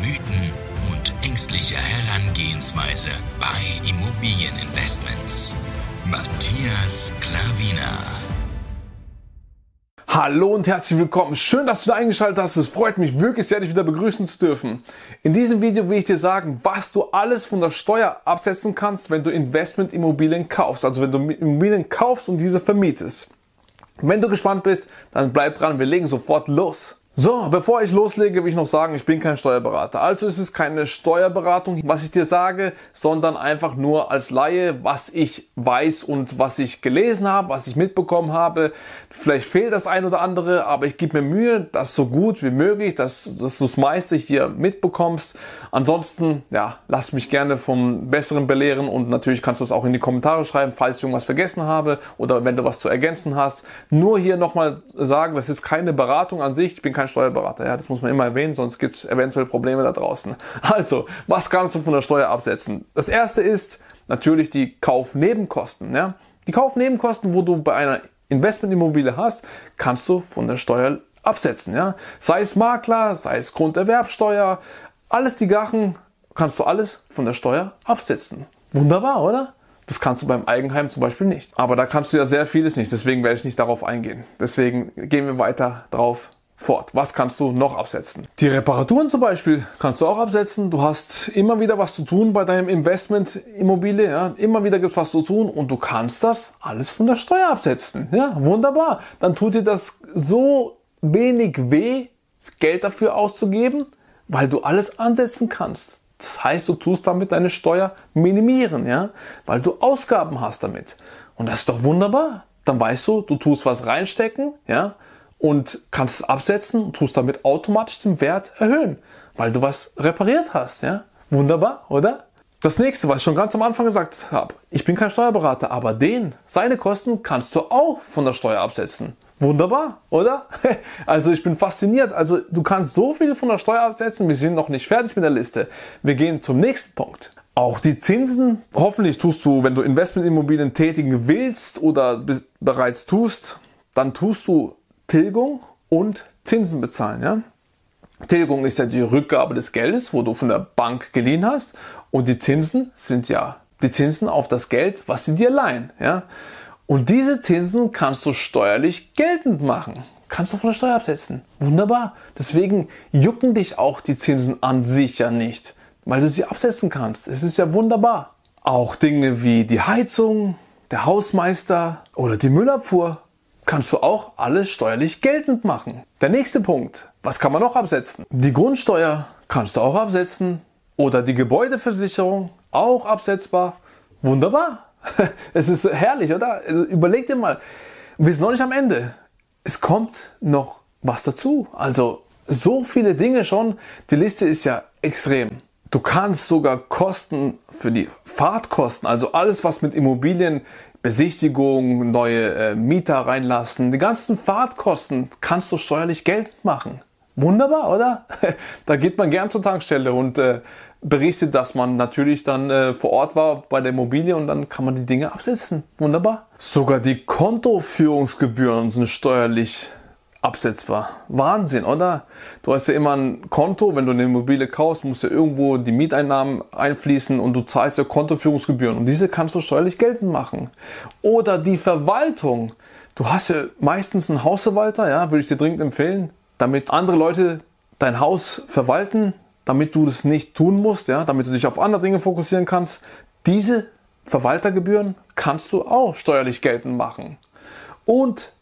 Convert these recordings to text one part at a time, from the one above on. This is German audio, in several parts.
Mythen und ängstliche Herangehensweise bei Immobilieninvestments. Matthias Klavina. Hallo und herzlich willkommen. Schön, dass du da eingeschaltet hast. Es freut mich wirklich sehr, dich wieder begrüßen zu dürfen. In diesem Video will ich dir sagen, was du alles von der Steuer absetzen kannst, wenn du Investmentimmobilien kaufst. Also wenn du Immobilien kaufst und diese vermietest. Wenn du gespannt bist, dann bleib dran. Wir legen sofort los. So, bevor ich loslege, will ich noch sagen, ich bin kein Steuerberater. Also ist es keine Steuerberatung, was ich dir sage, sondern einfach nur als Laie, was ich weiß und was ich gelesen habe, was ich mitbekommen habe. Vielleicht fehlt das ein oder andere, aber ich gebe mir Mühe, das so gut wie möglich, dass, dass du das meiste hier mitbekommst. Ansonsten, ja, lass mich gerne vom Besseren belehren und natürlich kannst du es auch in die Kommentare schreiben, falls ich irgendwas vergessen habe oder wenn du was zu ergänzen hast. Nur hier nochmal sagen, das ist keine Beratung an sich, ich bin kein Steuerberater. Ja, das muss man immer erwähnen, sonst gibt es eventuell Probleme da draußen. Also, was kannst du von der Steuer absetzen? Das erste ist natürlich die Kaufnebenkosten. Ja? Die Kaufnebenkosten, wo du bei einer Investmentimmobilie hast, kannst du von der Steuer absetzen. Ja? Sei es Makler, sei es Grunderwerbsteuer, alles die Gachen kannst du alles von der Steuer absetzen. Wunderbar, oder? Das kannst du beim Eigenheim zum Beispiel nicht. Aber da kannst du ja sehr vieles nicht, deswegen werde ich nicht darauf eingehen. Deswegen gehen wir weiter drauf fort. Was kannst du noch absetzen? Die Reparaturen zum Beispiel kannst du auch absetzen. Du hast immer wieder was zu tun bei deinem Investment Immobilie. Ja? Immer wieder gibt es was zu tun und du kannst das alles von der Steuer absetzen. Ja, wunderbar. Dann tut dir das so wenig weh, Geld dafür auszugeben, weil du alles ansetzen kannst. Das heißt, du tust damit deine Steuer minimieren, ja, weil du Ausgaben hast damit. Und das ist doch wunderbar. Dann weißt du, du tust was reinstecken, ja, und kannst es absetzen und tust damit automatisch den Wert erhöhen, weil du was repariert hast. Ja? Wunderbar, oder? Das nächste, was ich schon ganz am Anfang gesagt habe, ich bin kein Steuerberater, aber den, seine Kosten kannst du auch von der Steuer absetzen. Wunderbar, oder? Also ich bin fasziniert. Also du kannst so viel von der Steuer absetzen. Wir sind noch nicht fertig mit der Liste. Wir gehen zum nächsten Punkt. Auch die Zinsen, hoffentlich tust du, wenn du Investmentimmobilien tätigen willst oder bereits tust, dann tust du Tilgung und Zinsen bezahlen. Ja? Tilgung ist ja die Rückgabe des Geldes, wo du von der Bank geliehen hast. Und die Zinsen sind ja die Zinsen auf das Geld, was sie dir leihen. Ja? Und diese Zinsen kannst du steuerlich geltend machen. Kannst du von der Steuer absetzen. Wunderbar. Deswegen jucken dich auch die Zinsen an sich ja nicht, weil du sie absetzen kannst. Es ist ja wunderbar. Auch Dinge wie die Heizung, der Hausmeister oder die Müllabfuhr kannst du auch alles steuerlich geltend machen. Der nächste Punkt. Was kann man noch absetzen? Die Grundsteuer kannst du auch absetzen. Oder die Gebäudeversicherung auch absetzbar. Wunderbar. Es ist herrlich, oder? Also überleg dir mal. Wir sind noch nicht am Ende. Es kommt noch was dazu. Also so viele Dinge schon. Die Liste ist ja extrem. Du kannst sogar Kosten für die Fahrtkosten, also alles, was mit Immobilien Besichtigung, neue äh, Mieter reinlassen, die ganzen Fahrtkosten kannst du steuerlich Geld machen. Wunderbar, oder? da geht man gern zur Tankstelle und äh, berichtet, dass man natürlich dann äh, vor Ort war bei der Immobilie und dann kann man die Dinge absetzen. Wunderbar. Sogar die Kontoführungsgebühren sind steuerlich absetzbar. Wahnsinn, oder? Du hast ja immer ein Konto, wenn du eine Immobilie kaufst, musst ja irgendwo die Mieteinnahmen einfließen und du zahlst ja Kontoführungsgebühren und diese kannst du steuerlich geltend machen. Oder die Verwaltung. Du hast ja meistens einen Hausverwalter, ja, würde ich dir dringend empfehlen, damit andere Leute dein Haus verwalten, damit du das nicht tun musst, ja, damit du dich auf andere Dinge fokussieren kannst. Diese Verwaltergebühren kannst du auch steuerlich geltend machen. Und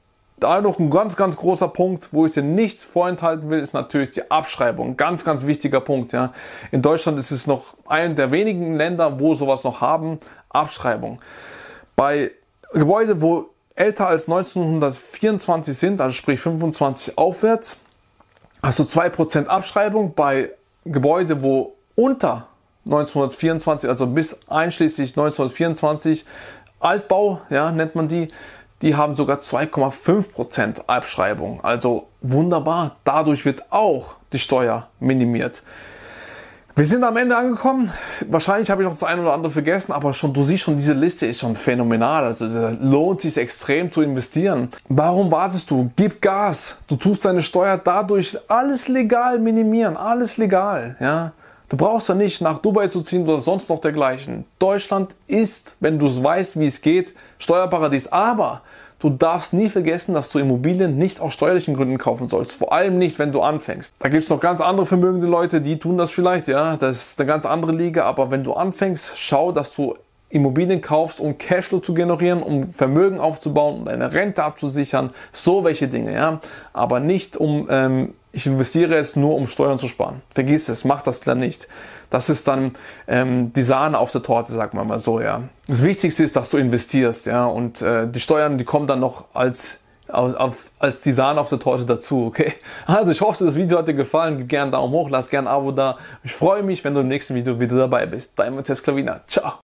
da noch ein ganz, ganz großer Punkt, wo ich dir nicht vorenthalten will, ist natürlich die Abschreibung. Ganz, ganz wichtiger Punkt. Ja. In Deutschland ist es noch ein der wenigen Länder, wo sowas noch haben. Abschreibung. Bei Gebäuden, wo älter als 1924 sind, also sprich 25 aufwärts, hast du 2% Abschreibung. Bei Gebäude, wo unter 1924, also bis einschließlich 1924 Altbau, ja, nennt man die, die haben sogar 2,5% Abschreibung. Also wunderbar. Dadurch wird auch die Steuer minimiert. Wir sind am Ende angekommen. Wahrscheinlich habe ich noch das eine oder andere vergessen, aber schon, du siehst schon, diese Liste ist schon phänomenal. Also lohnt sich extrem zu investieren. Warum wartest du? Gib Gas. Du tust deine Steuer dadurch alles legal minimieren. Alles legal, ja. Du brauchst ja nicht nach Dubai zu ziehen oder sonst noch dergleichen. Deutschland ist, wenn du es weißt, wie es geht, Steuerparadies. Aber Du darfst nie vergessen, dass du Immobilien nicht aus steuerlichen Gründen kaufen sollst. Vor allem nicht, wenn du anfängst. Da gibt es noch ganz andere vermögende Leute, die tun das vielleicht, ja. Das ist eine ganz andere Liga. Aber wenn du anfängst, schau, dass du Immobilien kaufst, um Cashflow zu generieren, um Vermögen aufzubauen, um deine Rente abzusichern, so welche Dinge, ja. Aber nicht um, ähm, ich investiere jetzt nur, um Steuern zu sparen. Vergiss es, mach das dann nicht. Das ist dann ähm, die Sahne auf der Torte, sagt man mal so, ja. Das Wichtigste ist, dass du investierst, ja, und äh, die Steuern, die kommen dann noch als als, als die Sahne auf der Torte dazu, okay? Also ich hoffe, das Video hat dir gefallen. Gib gerne Daumen hoch, lass gerne ein Abo da. Ich freue mich, wenn du im nächsten Video wieder dabei bist. Dein Matthias Klavina. Ciao.